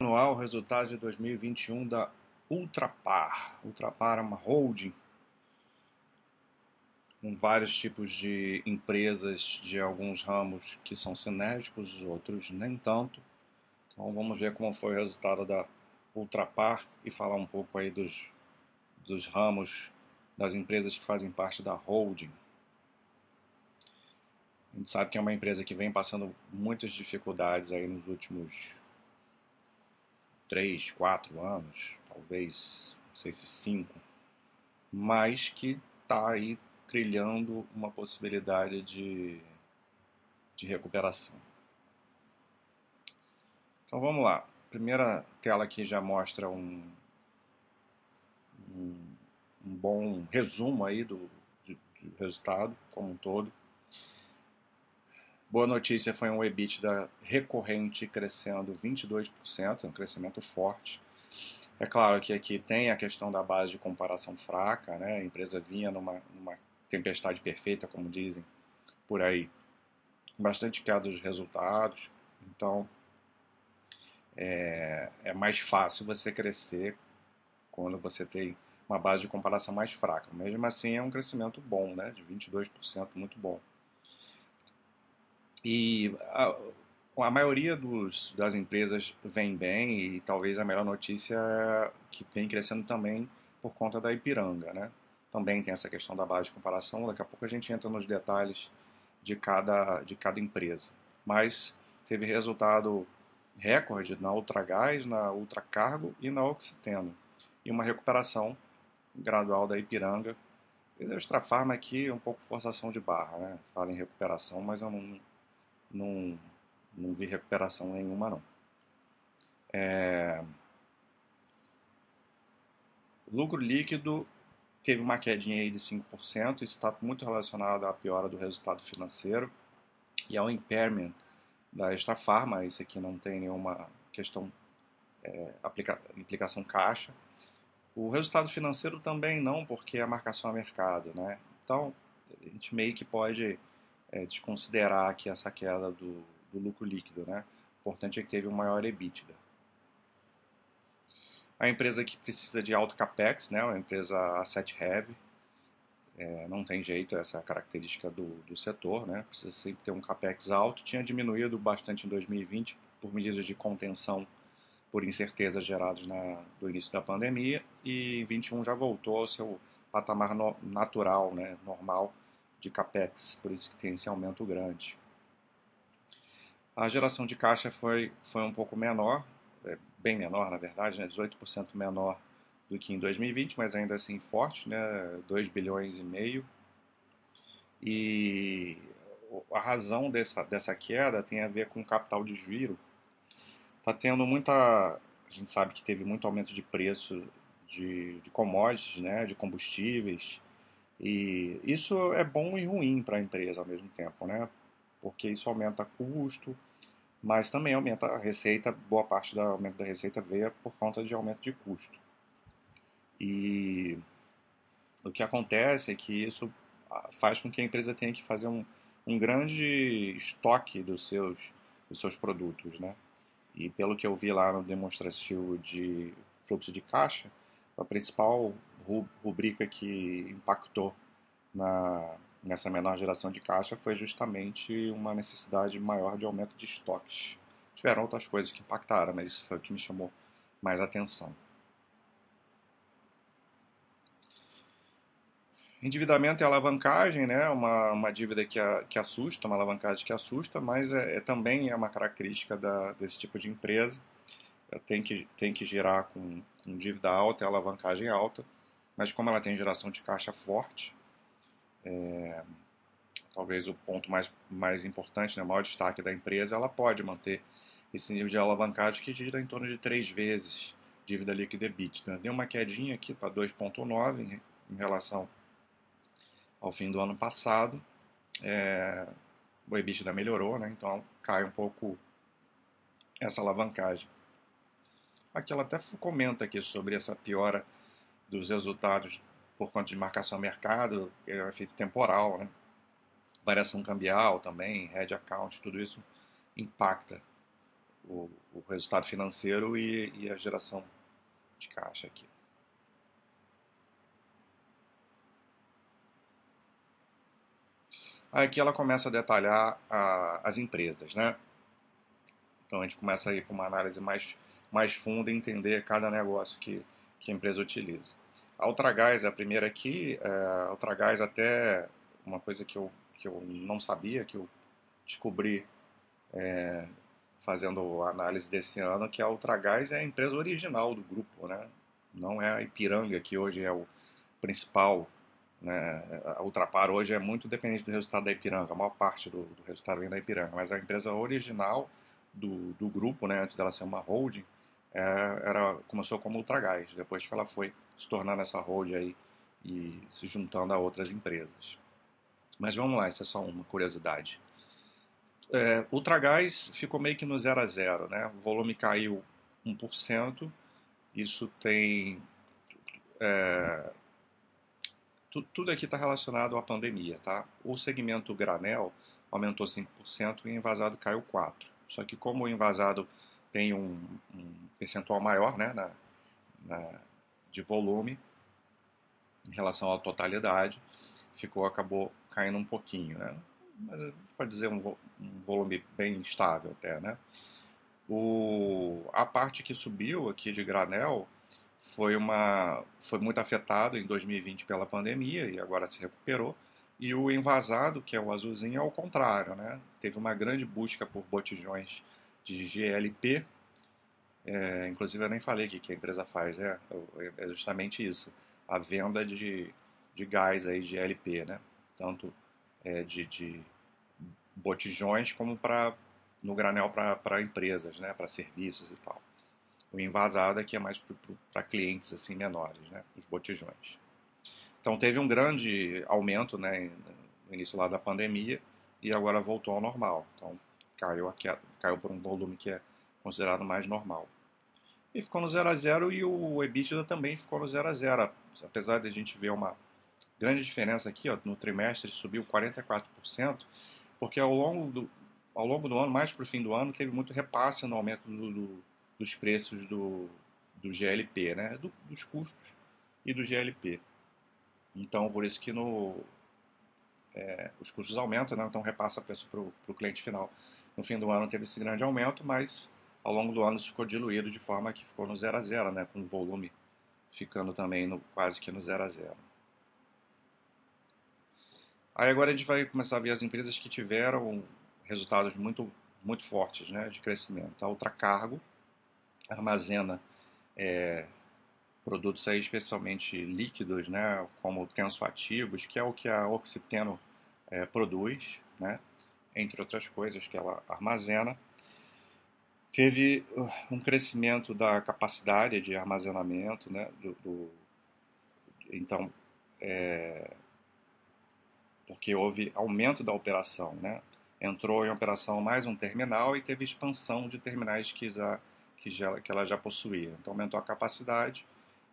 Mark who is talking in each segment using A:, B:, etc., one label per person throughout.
A: anual resultado de 2021 da Ultrapar. Ultrapar é uma holding com vários tipos de empresas de alguns ramos que são sinérgicos, outros nem tanto. Então vamos ver como foi o resultado da Ultrapar e falar um pouco aí dos, dos ramos das empresas que fazem parte da holding. A gente sabe que é uma empresa que vem passando muitas dificuldades aí nos últimos três, quatro anos, talvez, não sei se cinco, mas que está aí trilhando uma possibilidade de, de recuperação. Então vamos lá. A primeira tela aqui já mostra um, um, um bom resumo aí do, do resultado como um todo. Boa notícia foi um EBITDA recorrente crescendo 22%, um crescimento forte. É claro que aqui tem a questão da base de comparação fraca, né? a empresa vinha numa, numa tempestade perfeita, como dizem por aí, bastante queda dos resultados, então é, é mais fácil você crescer quando você tem uma base de comparação mais fraca. Mesmo assim, é um crescimento bom, né? de 22%, muito bom. E a, a maioria dos, das empresas vem bem e talvez a melhor notícia é que vem crescendo também por conta da Ipiranga, né? Também tem essa questão da base de comparação, daqui a pouco a gente entra nos detalhes de cada, de cada empresa. Mas teve resultado recorde na Ultragás, na Ultracargo e na Oxiteno. E uma recuperação gradual da Ipiranga. E da Extrafarma aqui é um pouco forçação de barra, né? Fala em recuperação, mas eu não, não, não vi recuperação nenhuma não. É... Lucro líquido teve uma quedinha aí de 5%, isso está muito relacionado à piora do resultado financeiro e ao impairment da Extra Farma, isso aqui não tem nenhuma questão, é, aplica, implicação caixa. O resultado financeiro também não, porque é a marcação a mercado, né? Então, a gente meio que pode é, desconsiderar aqui essa queda do, do lucro líquido, né? O importante é que teve um maior EBITDA. A empresa que precisa de alto capex, né? Uma empresa asset heavy, é, não tem jeito, essa é a característica do, do setor, né? Precisa sempre ter um capex alto. Tinha diminuído bastante em 2020 por medidas de contenção por incertezas geradas na, do início da pandemia e em 21 já voltou ao seu patamar no, natural, né? Normal de capex, por isso que tem esse aumento grande. A geração de caixa foi, foi um pouco menor, é, bem menor na verdade, né, 18% menor do que em 2020, mas ainda assim forte, né, 2 bilhões e meio. E a razão dessa, dessa queda tem a ver com o capital de giro. Está tendo muita. A gente sabe que teve muito aumento de preço de, de commodities, né, de combustíveis, e isso é bom e ruim para a empresa ao mesmo tempo, né? Porque isso aumenta custo, mas também aumenta a receita, boa parte do aumento da receita veio por conta de aumento de custo. E o que acontece é que isso faz com que a empresa tenha que fazer um, um grande estoque dos seus, dos seus produtos, né? E pelo que eu vi lá no demonstrativo de fluxo de caixa, a principal rubrica que impactou na, nessa menor geração de caixa foi justamente uma necessidade maior de aumento de estoques. Tiveram outras coisas que impactaram, mas isso foi o que me chamou mais atenção. Endividamento e alavancagem, né? uma, uma dívida que, a, que assusta, uma alavancagem que assusta, mas é, é também é uma característica da, desse tipo de empresa. Tem que, tem que girar com, com dívida alta e alavancagem alta mas como ela tem geração de caixa forte, é, talvez o ponto mais, mais importante, né, o maior destaque da empresa, ela pode manter esse nível de alavancagem que gira em torno de três vezes dívida líquida EBITDA. Deu uma quedinha aqui para 2,9 em, em relação ao fim do ano passado. É, o EBITDA melhorou, né, então cai um pouco essa alavancagem. Aqui ela até comenta aqui sobre essa piora dos resultados por conta de marcação mercado, é um efeito temporal, né? variação cambial também, head account, tudo isso impacta o, o resultado financeiro e, e a geração de caixa aqui. Aqui ela começa a detalhar a, as empresas, né? Então a gente começa aí com uma análise mais, mais funda e entender cada negócio que, que a empresa utiliza. A Ultragás é a primeira aqui. É, a Ultragás até uma coisa que eu, que eu não sabia, que eu descobri é, fazendo análise desse ano, que a Ultragás é a empresa original do grupo, né? Não é a Ipiranga, que hoje é o principal né? A Ultrapar hoje é muito dependente do resultado da Ipiranga, a maior parte do, do resultado vem da Ipiranga, mas a empresa original do, do grupo, né, antes dela ser uma holding, é, era, começou como Ultragás, depois que ela foi se tornando essa holding aí e se juntando a outras empresas. Mas vamos lá, isso é só uma curiosidade. É, Ultragás ficou meio que no zero a zero, né? O volume caiu 1%, isso tem é, tu, tudo aqui está relacionado à pandemia, tá? O segmento granel aumentou 5% e o envasado caiu 4%. Só que como o envasado tem um, um percentual maior né, na, na, de volume em relação à totalidade, ficou acabou caindo um pouquinho, né? Mas pode dizer um, um volume bem estável até, né? O, a parte que subiu aqui de granel foi, uma, foi muito afetado em 2020 pela pandemia e agora se recuperou. E o envasado, que é o azulzinho, é o contrário, né? Teve uma grande busca por botijões de GLP. É, inclusive, eu nem falei o que a empresa faz, é, é justamente isso. A venda de, de gás aí de LP, né? Tanto é, de, de botijões como para no granel para empresas, né? Para serviços e tal. O envasado aqui é mais para clientes assim menores, né? Os botijões. Então teve um grande aumento, né? No início lá da pandemia e agora voltou ao normal. Então caiu caiu por um volume que é considerado mais normal. E ficou no 0 a 0 e o EBITDA também ficou no 0 a 0, apesar de a gente ver uma grande diferença aqui, ó, no trimestre subiu 44%, porque ao longo do ao longo do ano, mais para o fim do ano, teve muito repasse no aumento do, do dos preços do, do GLP, né? Do, dos custos e do GLP. Então, por isso que no, é, os custos aumentam, né? então repassa preço para o cliente final. No fim do ano teve esse grande aumento, mas ao longo do ano isso ficou diluído de forma que ficou no zero a zero, né? com o volume ficando também no, quase que no zero a zero. Aí agora a gente vai começar a ver as empresas que tiveram resultados muito, muito fortes né, de crescimento. A Ultracargo, armazena é, produtos aí especialmente líquidos, né, como tensoativos, que é o que a Oxiteno é, produz, né, entre outras coisas que ela armazena. Teve uh, um crescimento da capacidade de armazenamento, né, do, do então, é, porque houve aumento da operação, né, entrou em operação mais um terminal e teve expansão de terminais que já que, já, que ela já possuía. Então aumentou a capacidade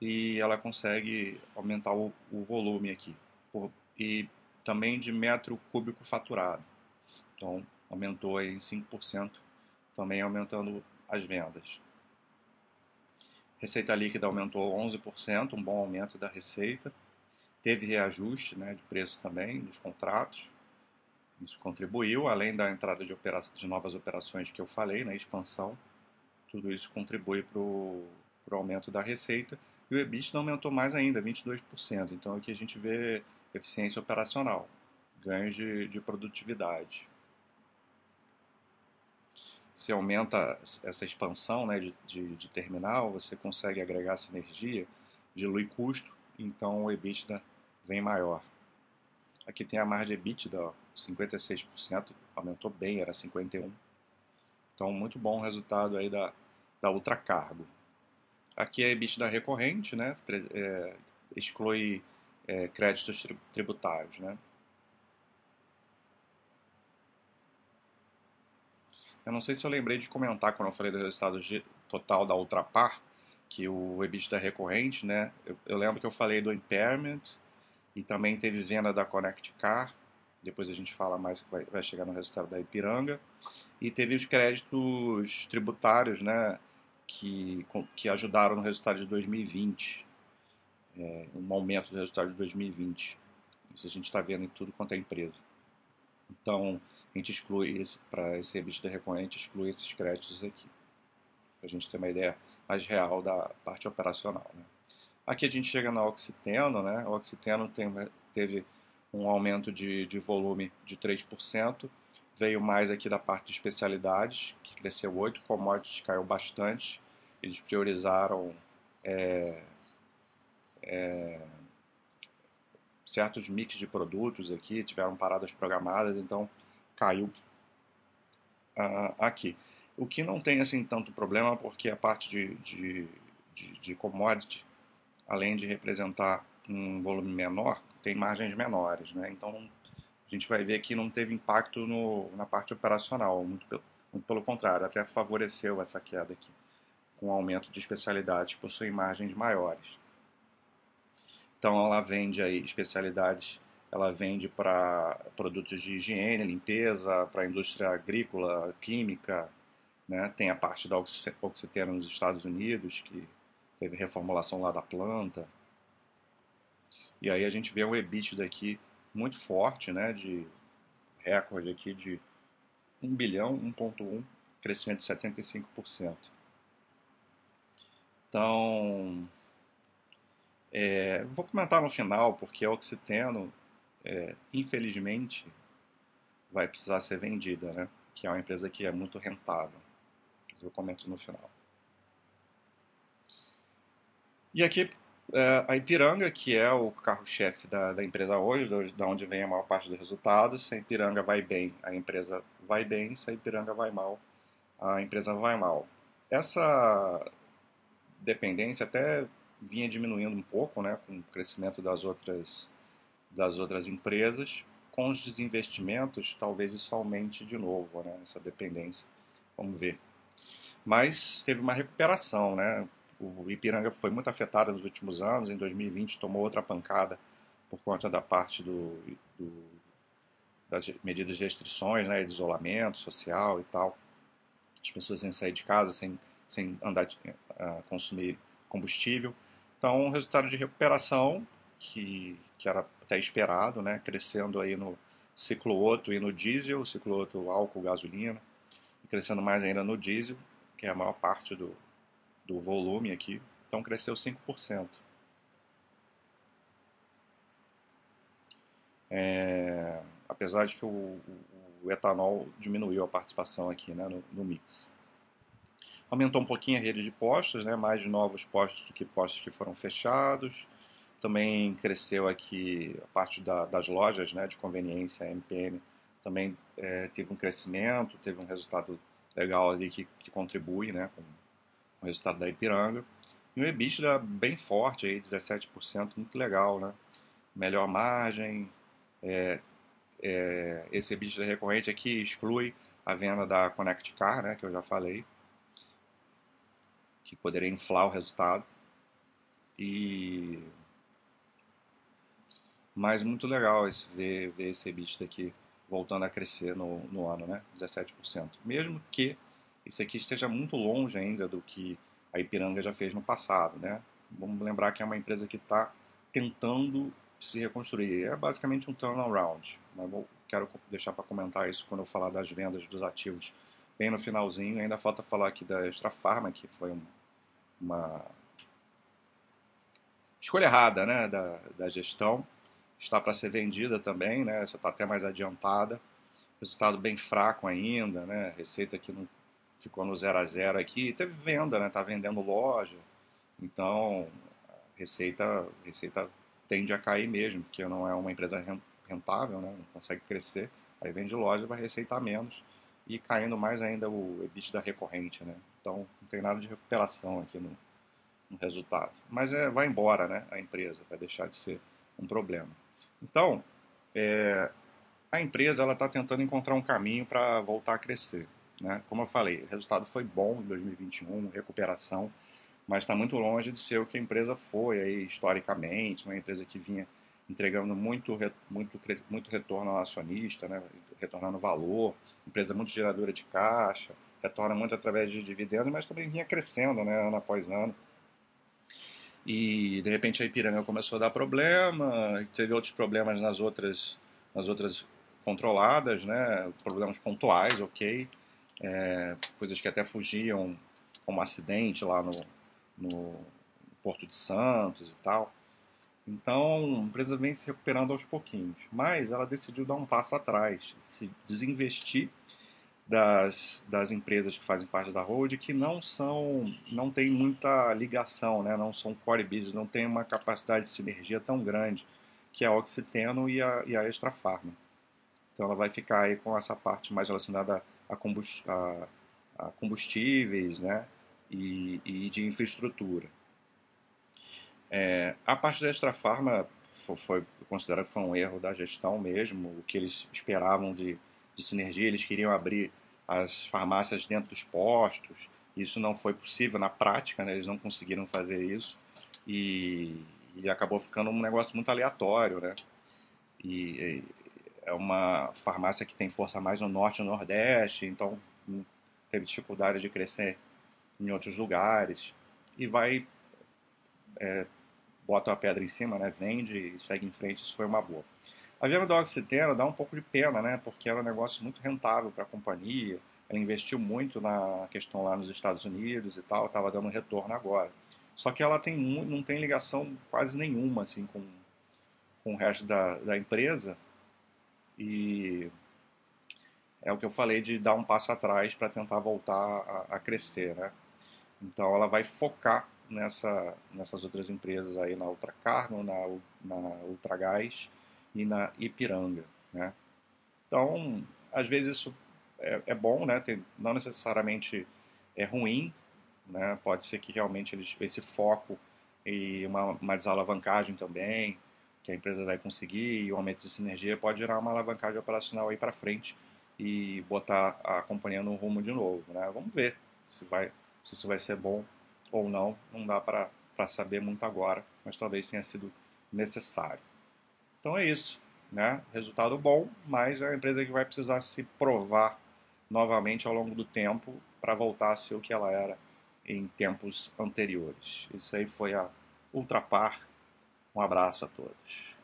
A: e ela consegue aumentar o, o volume aqui. Por, e também de metro cúbico faturado. Então aumentou em 5%, também aumentando as vendas. Receita líquida aumentou 11%, um bom aumento da receita. Teve reajuste né, de preço também dos contratos. Isso contribuiu, além da entrada de, de novas operações que eu falei, na né, expansão tudo isso contribui para o aumento da receita. E o EBITDA aumentou mais ainda, 22%. Então aqui a gente vê eficiência operacional, ganhos de, de produtividade. Se aumenta essa expansão né, de, de, de, terminal, você consegue agregar sinergia, dilui custo, então o EBITDA vem maior. Aqui tem a margem EBITDA, ó, 56%, aumentou bem, era 51%. Então, muito bom resultado aí da, da Ultracargo. Aqui é EBITDA recorrente, né? É, exclui é, créditos tributários, né? Eu não sei se eu lembrei de comentar quando eu falei do resultado total da Ultrapar, que o EBITDA é recorrente, né? Eu, eu, lembro que eu falei do impairment e também teve venda da Connect Car. Depois a gente fala mais que vai, vai chegar no resultado da Ipiranga. e teve os créditos tributários, né, que, que ajudaram no resultado de 2020, é, um aumento do resultado de 2020. Isso a gente está vendo em tudo quanto é empresa. Então, a gente exclui, para esse EBITDA recorrente, exclui esses créditos aqui, para a gente ter uma ideia mais real da parte operacional. Né? Aqui a gente chega na Oxiteno, né? Oxiteno tem, teve um aumento de, de volume de 3%, veio mais aqui da parte de especialidades, que cresceu 8%, commodities caiu bastante, eles priorizaram é, é, certos mix de produtos aqui, tiveram paradas programadas, então caiu uh, aqui. O que não tem assim tanto problema, porque a parte de, de, de, de commodity, além de representar um volume menor, tem margens menores, né? Então a gente vai ver que não teve impacto no, na parte operacional, muito pelo, muito pelo contrário, até favoreceu essa queda aqui, com aumento de especialidades que possuem margens maiores. Então ela vende aí especialidades, ela vende para produtos de higiene, limpeza, para a indústria agrícola, química, né? tem a parte da oxiteno nos Estados Unidos, que teve reformulação lá da planta, e aí a gente vê um EBITDA aqui muito forte, né, de recorde aqui de 1 bilhão, 1.1, crescimento de 75%. Então, é, vou comentar no final, porque a Oxiteno, é, infelizmente, vai precisar ser vendida, né? Que é uma empresa que é muito rentável. Eu comento no final. E aqui é, a Ipiranga, que é o carro-chefe da, da, empresa hoje, da onde vem a maior parte dos resultados. Se a Ipiranga vai bem, a empresa vai bem. Se a Ipiranga vai mal, a empresa vai mal. Essa dependência até vinha diminuindo um pouco, né, com o crescimento das outras das outras empresas. Com os desinvestimentos, talvez isso aumente de novo, né, essa dependência. Vamos ver. Mas teve uma recuperação, né? O Ipiranga foi muito afetado nos últimos anos. Em 2020 tomou outra pancada por conta da parte do, do das medidas de restrições, né, de isolamento social e tal. As pessoas sem sair de casa, sem, sem andar uh, consumir combustível. Então, um resultado de recuperação que, que era até esperado, né, crescendo aí no ciclo Otto e no diesel, ciclo Otto álcool, gasolina, e crescendo mais ainda no diesel, que é a maior parte do, do volume aqui, então cresceu 5%. É, apesar de que o, o, o, etanol diminuiu a participação aqui né, no, no, mix. Aumentou um pouquinho a rede de postos, né, mais novos postos do que postos que foram fechados. Também cresceu aqui a parte da, das lojas né, de conveniência, MPM, também é, teve um crescimento, teve um resultado legal ali que, que contribui né, com, o resultado da Ipiranga. E o EBITDA bem forte, aí, 17%, muito legal, né? Melhor margem, é, é, esse EBITDA recorrente aqui exclui a venda da Connect Car, né, que eu já falei, que poderia inflar o resultado. E mas muito legal esse, ver, ver esse EBITDA aqui voltando a crescer no, no ano, né? 17%. Mesmo que esse aqui esteja muito longe ainda do que a Ipiranga já fez no passado, né? Vamos lembrar que é uma empresa que está tentando se reconstruir. É basicamente um turnaround. Mas vou, quero deixar para comentar isso quando eu falar das vendas dos ativos bem no finalzinho. Ainda falta falar aqui da Extra Farma, que foi um, uma escolha errada né, da, da gestão. Está para ser vendida também, né? Essa está até mais adiantada. Resultado bem fraco ainda, né? Receita que não ficou no zero a zero aqui. Teve venda, né? Tá vendendo loja. Então, receita, receita tende a cair mesmo, porque não é uma empresa rentável, né? Não consegue crescer. Aí vende loja, vai receitar menos e caindo mais ainda o EBITDA recorrente, né? Então, não tem nada de recuperação aqui no, no resultado. Mas é, vai embora, né? A empresa vai deixar de ser um problema. Então, é, a empresa ela está tentando encontrar um caminho para voltar a crescer. Né? Como eu falei, o resultado foi bom em 2021, recuperação, mas está muito longe de ser o que a empresa foi aí, historicamente, uma empresa que vinha entregando muito, muito, muito retorno ao acionista, né? retornando valor, empresa muito geradora de caixa, retorna muito através de dividendos, mas também vinha crescendo, né, ano após ano. E de repente a Ipiranga começou a dar problema, teve outros problemas nas outras, nas outras controladas, né, problemas pontuais, ok, é, coisas que até fugiam, como acidente lá no, no Porto de Santos e tal. Então, a empresa vem se recuperando aos pouquinhos, mas ela decidiu dar um passo atrás, se desinvestir das, das empresas que fazem parte da Road que não são, não tem muita ligação, né? não são core business, não tem uma capacidade de sinergia tão grande que é a Oxiteno e a, e a Extra Farma. Então ela vai ficar aí com essa parte mais relacionada a, combust, a, a combustíveis né? e, e de infraestrutura. É, a parte da Extra Farma foi, foi considerado que foi um erro da gestão mesmo, o que eles esperavam de de sinergia, eles queriam abrir as farmácias dentro dos postos. Isso não foi possível na prática, né? eles não conseguiram fazer isso e, e acabou ficando um negócio muito aleatório, né? E, e, é uma farmácia que tem força mais no norte e no nordeste, então hum, teve dificuldade de crescer em outros lugares e vai é, bota a pedra em cima, né? Vende e segue em frente. Isso foi uma boa. A venda da Oxiteno dá um pouco de pena, né? Porque era um negócio muito rentável para a companhia. Ela investiu muito na questão lá nos Estados Unidos e tal, estava dando retorno agora. Só que ela tem, não tem ligação quase nenhuma assim com, com o resto da, da empresa. E é o que eu falei de dar um passo atrás para tentar voltar a, a, crescer, né? Então ela vai focar nessa, nessas outras empresas aí na Ultracargo, na, na Ultragás e na Ipiranga, né? Então, às vezes isso é, é bom, né? Tem, não necessariamente é ruim, né? Pode ser que realmente eles, esse foco e uma, uma desalavancagem também, que a empresa vai conseguir, e o aumento de sinergia pode gerar uma alavancagem operacional aí para frente e botar a companhia no rumo de novo, né? Vamos ver se vai, se isso vai ser bom ou não. Não dá para saber muito agora, mas talvez tenha sido necessário. Então é isso, né? Resultado bom, mas é uma empresa que vai precisar se provar novamente ao longo do tempo para voltar a ser o que ela era em tempos anteriores. Isso aí foi a Ultrapar. Um abraço a todos.